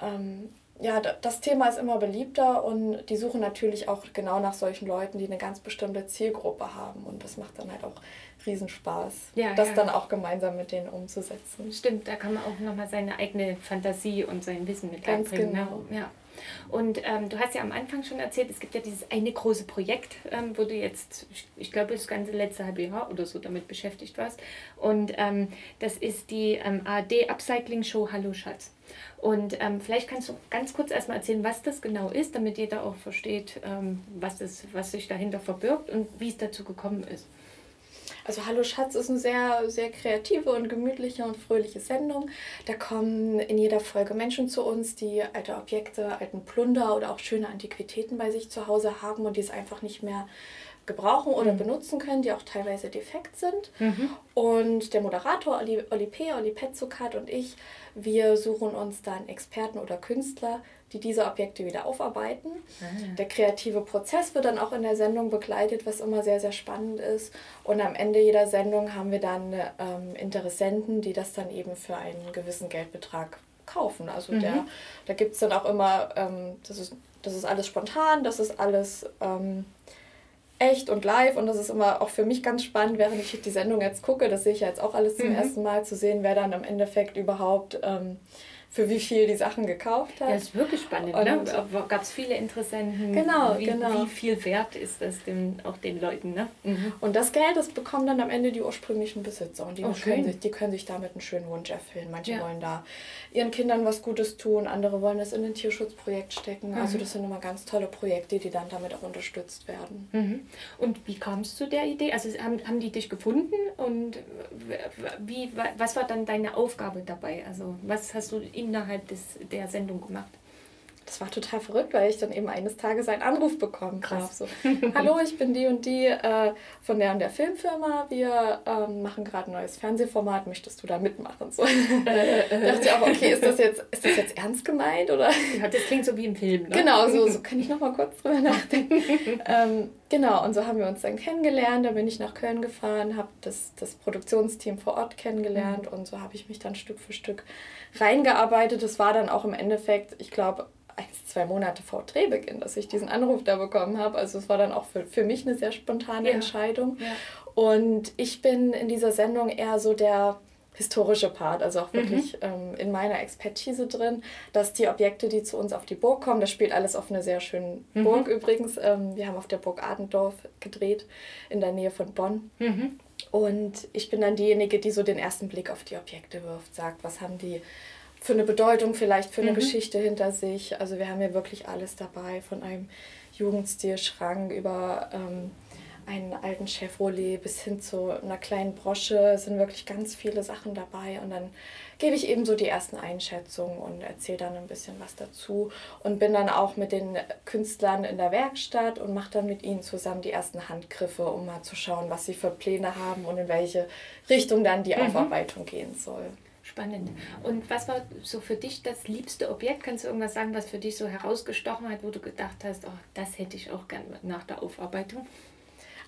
ähm, ja, das Thema ist immer beliebter und die suchen natürlich auch genau nach solchen Leuten, die eine ganz bestimmte Zielgruppe haben. Und das macht dann halt auch Riesenspaß, ja, das ja. dann auch gemeinsam mit denen umzusetzen. Stimmt, da kann man auch nochmal seine eigene Fantasie und sein Wissen mit ganz einbringen. Ne? Genau. Ne? Ja. Und ähm, du hast ja am Anfang schon erzählt, es gibt ja dieses eine große Projekt, ähm, wo du jetzt, ich, ich glaube, das ganze letzte halbe Jahr oder so damit beschäftigt warst. Und ähm, das ist die ähm, AD Upcycling Show Hallo Schatz. Und ähm, vielleicht kannst du ganz kurz erstmal erzählen, was das genau ist, damit jeder auch versteht, ähm, was, das, was sich dahinter verbirgt und wie es dazu gekommen ist. Also Hallo Schatz ist eine sehr, sehr kreative und gemütliche und fröhliche Sendung. Da kommen in jeder Folge Menschen zu uns, die alte Objekte, alten Plunder oder auch schöne Antiquitäten bei sich zu Hause haben und die es einfach nicht mehr gebrauchen oder mhm. benutzen können, die auch teilweise defekt sind. Mhm. Und der Moderator Oli, Oli P., Oli Petzukat und ich, wir suchen uns dann Experten oder Künstler, die diese Objekte wieder aufarbeiten. Ah. Der kreative Prozess wird dann auch in der Sendung begleitet, was immer sehr, sehr spannend ist. Und am Ende jeder Sendung haben wir dann ähm, Interessenten, die das dann eben für einen gewissen Geldbetrag kaufen. Also mhm. der, da gibt es dann auch immer, ähm, das, ist, das ist alles spontan, das ist alles ähm, echt und live und das ist immer auch für mich ganz spannend, während ich die Sendung jetzt gucke, das sehe ich ja jetzt auch alles zum mhm. ersten Mal, zu sehen, wer dann im Endeffekt überhaupt ähm, für wie viel die Sachen gekauft hat. Ja, ist wirklich spannend. Und ne? Gab es viele Interessenten? Genau, wie, genau. Wie viel wert ist das dem, auch den Leuten? Ne? Mhm. Und das Geld, das bekommen dann am Ende die ursprünglichen Besitzer. Und die, oh, können, sich, die können sich damit einen schönen Wunsch erfüllen. Manche ja. wollen da ihren Kindern was Gutes tun, andere wollen das in ein Tierschutzprojekt stecken. Mhm. Also das sind immer ganz tolle Projekte, die dann damit auch unterstützt werden. Mhm. Und wie kamst du der Idee? Also haben, haben die dich gefunden und wie, was war dann deine Aufgabe dabei? Also was hast du innerhalb des, der Sendung gemacht? Das war total verrückt, weil ich dann eben eines Tages einen Anruf bekommen habe. So, Hallo, ich bin die und die äh, von der und der Filmfirma. Wir ähm, machen gerade ein neues Fernsehformat. Möchtest du da mitmachen? So. Äh, äh. dachte ich aber, okay, ist das jetzt, ist das jetzt ernst gemeint? Oder? Ja, das klingt so wie im Film. Ne? Genau, so, so kann ich noch mal kurz drüber nachdenken. ähm, genau, und so haben wir uns dann kennengelernt. Da bin ich nach Köln gefahren, habe das, das Produktionsteam vor Ort kennengelernt mhm. und so habe ich mich dann Stück für Stück reingearbeitet. Das war dann auch im Endeffekt, ich glaube, eins, zwei Monate vor Drehbeginn, dass ich diesen Anruf da bekommen habe. Also es war dann auch für, für mich eine sehr spontane ja. Entscheidung. Ja. Und ich bin in dieser Sendung eher so der historische Part, also auch wirklich mhm. ähm, in meiner Expertise drin, dass die Objekte, die zu uns auf die Burg kommen, das spielt alles auf einer sehr schönen mhm. Burg übrigens. Ähm, wir haben auf der Burg Adendorf gedreht, in der Nähe von Bonn. Mhm. Und ich bin dann diejenige, die so den ersten Blick auf die Objekte wirft, sagt, was haben die für eine Bedeutung, vielleicht für eine mhm. Geschichte hinter sich. Also wir haben ja wirklich alles dabei, von einem Jugendstilschrank über ähm, einen alten Chevrolet bis hin zu einer kleinen Brosche. Es sind wirklich ganz viele Sachen dabei und dann gebe ich eben so die ersten Einschätzungen und erzähle dann ein bisschen was dazu und bin dann auch mit den Künstlern in der Werkstatt und mache dann mit ihnen zusammen die ersten Handgriffe, um mal zu schauen, was sie für Pläne haben und in welche Richtung dann die mhm. Aufarbeitung gehen soll. Spannend. Und was war so für dich das liebste Objekt? Kannst du irgendwas sagen, was für dich so herausgestochen hat, wo du gedacht hast, oh, das hätte ich auch gerne nach der Aufarbeitung?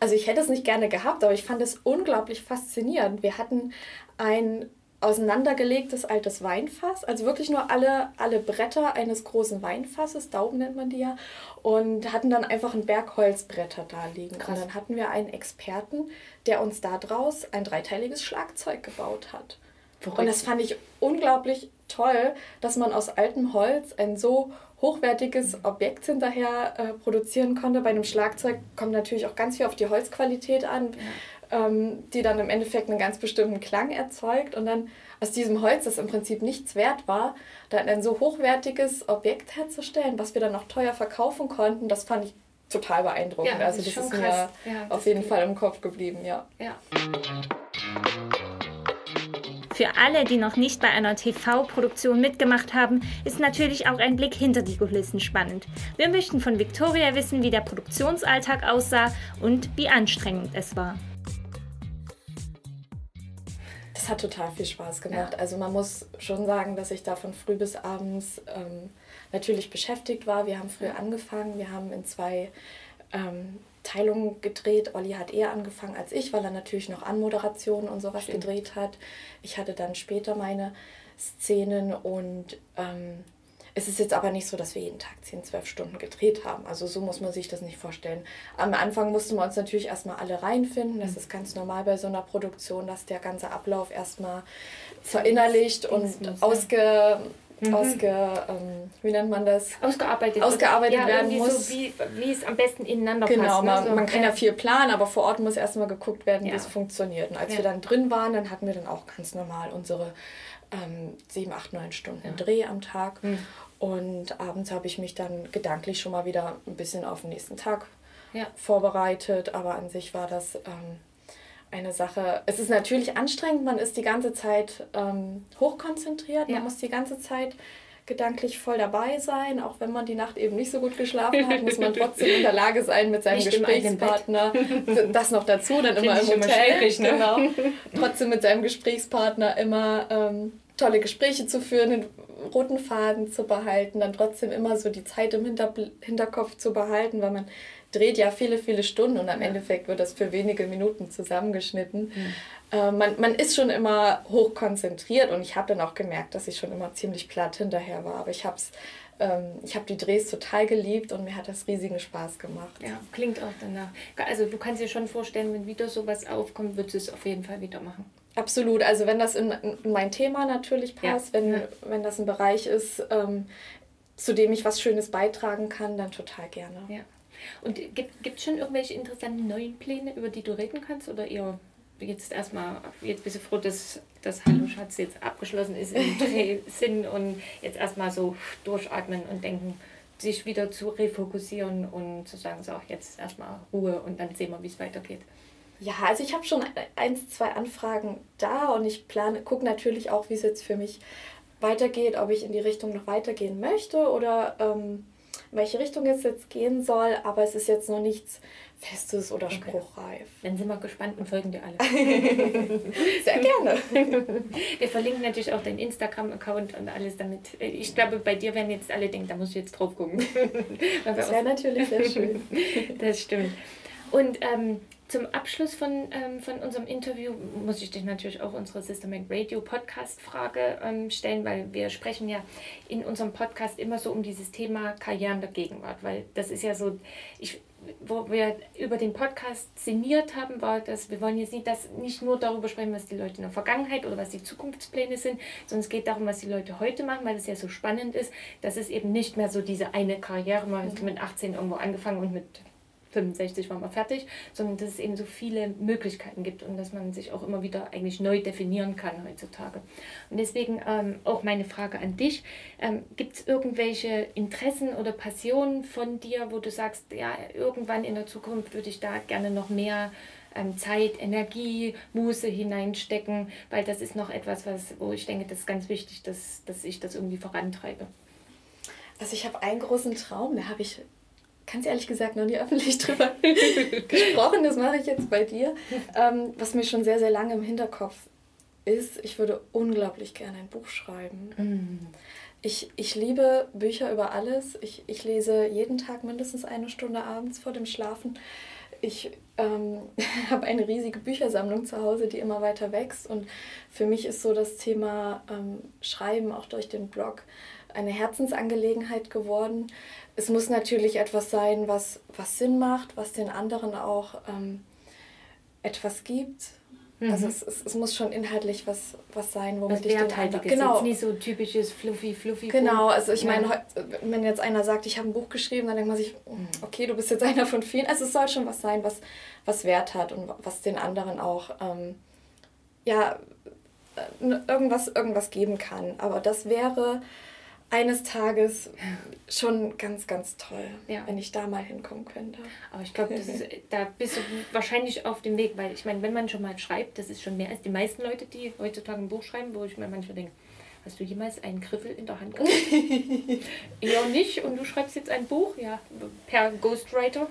Also ich hätte es nicht gerne gehabt, aber ich fand es unglaublich faszinierend. Wir hatten ein auseinandergelegtes altes Weinfass, also wirklich nur alle, alle Bretter eines großen Weinfasses, Dauben nennt man die ja, und hatten dann einfach ein Berg Holzbretter da liegen. Krass. Und dann hatten wir einen Experten, der uns daraus ein dreiteiliges Schlagzeug gebaut hat. Verrückt. Und das fand ich unglaublich toll, dass man aus altem Holz ein so hochwertiges Objekt hinterher äh, produzieren konnte. Bei einem Schlagzeug kommt natürlich auch ganz viel auf die Holzqualität an, ja. ähm, die dann im Endeffekt einen ganz bestimmten Klang erzeugt. Und dann aus diesem Holz, das im Prinzip nichts wert war, dann ein so hochwertiges Objekt herzustellen, was wir dann noch teuer verkaufen konnten, das fand ich total beeindruckend. Ja, also das ist, mir ja, auf jeden Fall im Kopf geblieben, ja. Für alle, die noch nicht bei einer TV-Produktion mitgemacht haben, ist natürlich auch ein Blick hinter die Kulissen spannend. Wir möchten von Victoria wissen, wie der Produktionsalltag aussah und wie anstrengend es war. Das hat total viel Spaß gemacht. Ja. Also man muss schon sagen, dass ich da von früh bis abends ähm, natürlich beschäftigt war. Wir haben früh angefangen, wir haben in zwei ähm, Teilung gedreht. Olli hat eher angefangen als ich, weil er natürlich noch Anmoderationen und sowas Stimmt. gedreht hat. Ich hatte dann später meine Szenen und ähm, es ist jetzt aber nicht so, dass wir jeden Tag 10, 12 Stunden gedreht haben. Also so muss man sich das nicht vorstellen. Am Anfang mussten wir uns natürlich erstmal alle reinfinden. Das mhm. ist ganz normal bei so einer Produktion, dass der ganze Ablauf erstmal verinnerlicht und ausge mhm. ausge, ähm, wie nennt man das? Ausgearbeitet, Ausgearbeitet ja, werden muss. So wie, wie es am besten ineinander genau, passt. Genau, man, man kann ja. viel planen, aber vor Ort muss erstmal geguckt werden, wie es funktioniert. Und als wir dann drin waren, dann hatten wir dann auch ganz normal unsere ähm, sieben, acht, neun Stunden Dreh am Tag. Mhm. Und abends habe ich mich dann gedanklich schon mal wieder ein bisschen auf den nächsten Tag vorbereitet. Aber an sich war das ähm, eine Sache. Es ist natürlich anstrengend, man ist die ganze Zeit ähm, hochkonzentriert, man muss die ganze Zeit gedanklich voll dabei sein. Auch wenn man die Nacht eben nicht so gut geschlafen hat, muss man trotzdem in der Lage sein, mit seinem nicht Gesprächspartner, das noch dazu, dann immer im Hotel, ne? genau, trotzdem mit seinem Gesprächspartner immer ähm, tolle Gespräche zu führen, den roten Faden zu behalten, dann trotzdem immer so die Zeit im Hinter Hinterkopf zu behalten, weil man dreht ja viele, viele Stunden und am. Endeffekt wird das für wenige Minuten zusammengeschnitten. Mhm. Äh, man, man ist schon immer hoch konzentriert und ich habe dann auch gemerkt, dass ich schon immer ziemlich platt hinterher war. Aber ich habe ähm, ich habe die Drehs total geliebt und mir hat das riesigen Spaß gemacht. Ja, klingt auch danach. Also du kannst dir schon vorstellen, wenn wieder sowas aufkommt, würdest du es auf jeden Fall wieder machen. Absolut. Also wenn das in, in mein Thema natürlich passt, ja. wenn, ja. wenn das ein Bereich ist, ähm, zu dem ich was Schönes beitragen kann, dann total gerne. Ja. Und gibt es schon irgendwelche interessanten neuen Pläne, über die du reden kannst? Oder eher jetzt erstmal, jetzt bist du froh, dass das Hallo Schatz jetzt abgeschlossen ist im Sinn und jetzt erstmal so durchatmen und denken, sich wieder zu refokussieren und zu sagen, so jetzt erstmal Ruhe und dann sehen wir, wie es weitergeht. Ja, also ich habe schon eins, zwei Anfragen da und ich plane, gucke natürlich auch, wie es jetzt für mich weitergeht, ob ich in die Richtung noch weitergehen möchte oder ähm, in welche Richtung es jetzt gehen soll, aber es ist jetzt noch nichts Festes oder okay. spruchreif. Dann sind wir gespannt und folgen dir alle. Sehr gerne. Wir verlinken natürlich auch deinen Instagram-Account und alles damit. Ich glaube, bei dir werden jetzt alle denken, da muss ich jetzt drauf gucken. Das wäre natürlich sehr schön. Das stimmt. Und ähm, zum Abschluss von, ähm, von unserem Interview muss ich dich natürlich auch unsere Systematic Radio Podcast Frage ähm, stellen, weil wir sprechen ja in unserem Podcast immer so um dieses Thema Karrieren der Gegenwart, weil das ist ja so, ich, wo wir über den Podcast sinniert haben, war, dass wir wollen jetzt nicht, dass nicht nur darüber sprechen, was die Leute in der Vergangenheit oder was die Zukunftspläne sind, sondern es geht darum, was die Leute heute machen, weil es ja so spannend ist, dass es eben nicht mehr so diese eine Karriere, man hat mit 18 irgendwo angefangen und mit 65 waren wir fertig, sondern dass es eben so viele Möglichkeiten gibt und dass man sich auch immer wieder eigentlich neu definieren kann heutzutage. Und deswegen ähm, auch meine Frage an dich. Ähm, Gibt es irgendwelche Interessen oder Passionen von dir, wo du sagst, ja, irgendwann in der Zukunft würde ich da gerne noch mehr ähm, Zeit, Energie, Muße hineinstecken, weil das ist noch etwas, was, wo ich denke, das ist ganz wichtig, dass, dass ich das irgendwie vorantreibe. Also ich habe einen großen Traum, da habe ich ganz ehrlich gesagt noch nie öffentlich drüber gesprochen. Das mache ich jetzt bei dir. Ähm, was mir schon sehr, sehr lange im Hinterkopf ist, ich würde unglaublich gerne ein Buch schreiben. Mm. Ich, ich liebe Bücher über alles. Ich, ich lese jeden Tag mindestens eine Stunde abends vor dem Schlafen. Ich ähm, habe eine riesige Büchersammlung zu Hause, die immer weiter wächst. Und für mich ist so das Thema ähm, Schreiben auch durch den Blog eine Herzensangelegenheit geworden. Es muss natürlich etwas sein, was, was Sinn macht, was den anderen auch ähm, etwas gibt. Mhm. Also es, es, es, muss schon inhaltlich was, was sein, womit was ich den anderen... Genau. Jetzt nicht so typisches fluffy, fluffy Genau, also ich ja. meine, wenn jetzt einer sagt, ich habe ein Buch geschrieben, dann denkt man sich, hm, okay, du bist jetzt einer von vielen. Also es soll schon was sein, was, was Wert hat und was den anderen auch, ähm, ja, äh, irgendwas, irgendwas geben kann. Aber das wäre eines Tages schon ganz, ganz toll, ja. wenn ich da mal hinkommen könnte. Aber ich glaube, da bist du wahrscheinlich auf dem Weg, weil ich meine, wenn man schon mal schreibt, das ist schon mehr als die meisten Leute, die heutzutage ein Buch schreiben, wo ich mir manchmal denke, hast du jemals einen Griffel in der Hand gehabt? Eher nicht und du schreibst jetzt ein Buch, ja, per Ghostwriter.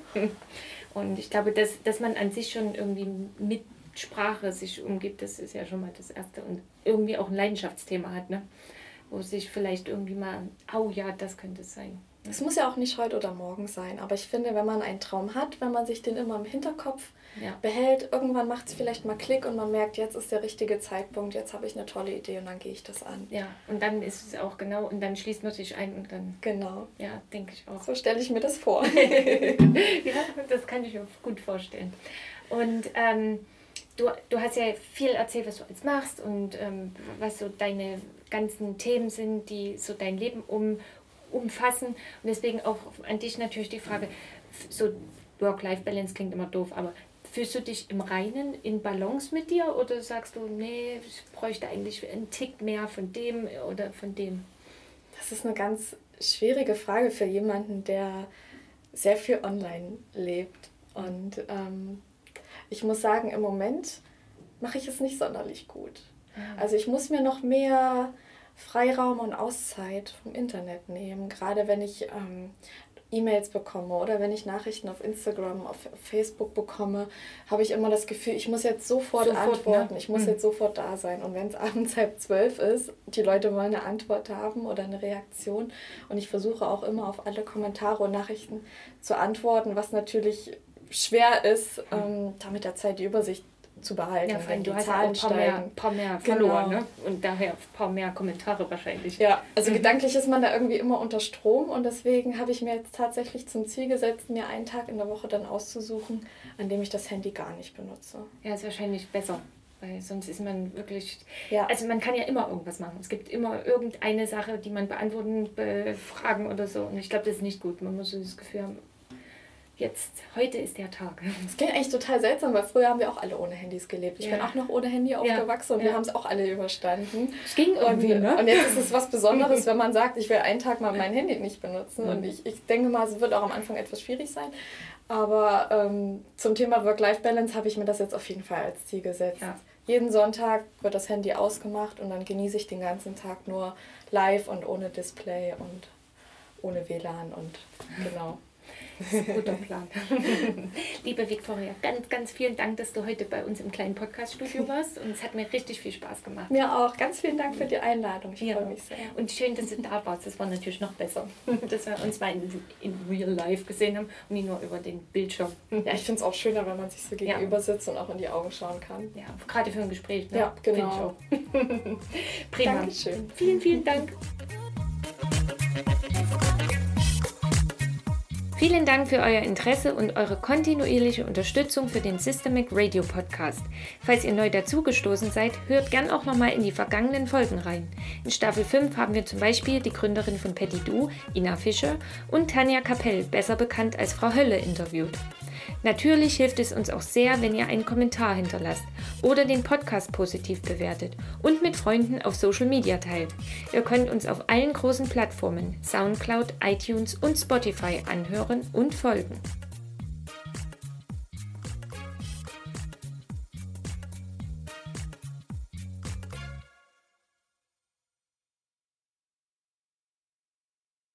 Und ich glaube, dass, dass man an sich schon irgendwie mit Sprache sich umgibt, das ist ja schon mal das Erste und irgendwie auch ein Leidenschaftsthema hat, ne? Wo sich vielleicht irgendwie mal, oh ja, das könnte es sein. Es muss ja auch nicht heute oder morgen sein, aber ich finde, wenn man einen Traum hat, wenn man sich den immer im Hinterkopf ja. behält, irgendwann macht es vielleicht mal Klick und man merkt, jetzt ist der richtige Zeitpunkt, jetzt habe ich eine tolle Idee und dann gehe ich das an. Ja, und dann ist es auch genau, und dann schließt man sich ein und dann. Genau. Ja, denke ich auch. So stelle ich mir das vor. ja, das kann ich mir gut vorstellen. Und ähm, du, du hast ja viel erzählt, was du jetzt machst und ähm, was so deine ganzen Themen sind, die so dein Leben um, umfassen. Und deswegen auch an dich natürlich die Frage, so Work-Life-Balance klingt immer doof, aber fühlst du dich im Reinen, in Balance mit dir oder sagst du, nee, ich bräuchte eigentlich einen Tick mehr von dem oder von dem? Das ist eine ganz schwierige Frage für jemanden, der sehr viel online lebt. Und ähm, ich muss sagen, im Moment mache ich es nicht sonderlich gut. Also ich muss mir noch mehr Freiraum und Auszeit vom Internet nehmen, gerade wenn ich ähm, E-Mails bekomme oder wenn ich Nachrichten auf Instagram, auf Facebook bekomme, habe ich immer das Gefühl, ich muss jetzt sofort, sofort ne? antworten, ne? ich muss mhm. jetzt sofort da sein. Und wenn es abends halb zwölf ist, die Leute wollen eine Antwort haben oder eine Reaktion und ich versuche auch immer auf alle Kommentare und Nachrichten zu antworten, was natürlich schwer ist, ähm, da mit der Zeit die Übersicht zu behalten. Ja, wenn du hast Zahlen ja ein paar mehr, paar mehr genau. ne? Und daher ein paar mehr Kommentare wahrscheinlich. Ja, also mhm. gedanklich ist man da irgendwie immer unter Strom und deswegen habe ich mir jetzt tatsächlich zum Ziel gesetzt, mir einen Tag in der Woche dann auszusuchen, an dem ich das Handy gar nicht benutze. Ja, ist wahrscheinlich besser. Weil sonst ist man wirklich. Ja. Also man kann ja immer irgendwas machen. Es gibt immer irgendeine Sache, die man beantworten, befragen oder so. Und ich glaube, das ist nicht gut. Man muss so das Gefühl haben, jetzt, heute ist der Tag. Das klingt eigentlich total seltsam, weil früher haben wir auch alle ohne Handys gelebt. Ich ja. bin auch noch ohne Handy aufgewachsen ja. und wir haben es auch alle überstanden. Es ging irgendwie, und, ne? Und jetzt ist es was Besonderes, wenn man sagt, ich will einen Tag mal mein Handy nicht benutzen. Mhm. Und ich, ich denke mal, es wird auch am Anfang etwas schwierig sein. Aber ähm, zum Thema Work-Life-Balance habe ich mir das jetzt auf jeden Fall als Ziel gesetzt. Jeden Sonntag wird das Handy ausgemacht und dann genieße ich den ganzen Tag nur live und ohne Display und ohne WLAN und genau. Das ist ein guter Plan. Liebe Viktoria, ganz, ganz vielen Dank, dass du heute bei uns im kleinen Podcast-Studio warst. Und es hat mir richtig viel Spaß gemacht. Mir auch. Ganz vielen Dank für die Einladung. Ich ja. freue mich sehr. Und schön, dass du da warst. Das war natürlich noch besser, dass wir uns mal in, in real life gesehen haben und nicht nur über den Bildschirm. Ja, ich finde es auch schöner, wenn man sich so gegenüber sitzt und auch in die Augen schauen kann. Ja, gerade für ein Gespräch. Ne? Ja, genau. Prima. Dankeschön. Vielen, vielen Dank. Vielen Dank für euer Interesse und eure kontinuierliche Unterstützung für den Systemic Radio Podcast. Falls ihr neu dazugestoßen seid, hört gern auch nochmal in die vergangenen Folgen rein. In Staffel 5 haben wir zum Beispiel die Gründerin von Petit Du, Ina Fischer, und Tanja Kapell, besser bekannt als Frau Hölle, interviewt. Natürlich hilft es uns auch sehr, wenn ihr einen Kommentar hinterlasst oder den Podcast positiv bewertet und mit Freunden auf Social Media teilt. Ihr könnt uns auf allen großen Plattformen SoundCloud, iTunes und Spotify anhören und folgen.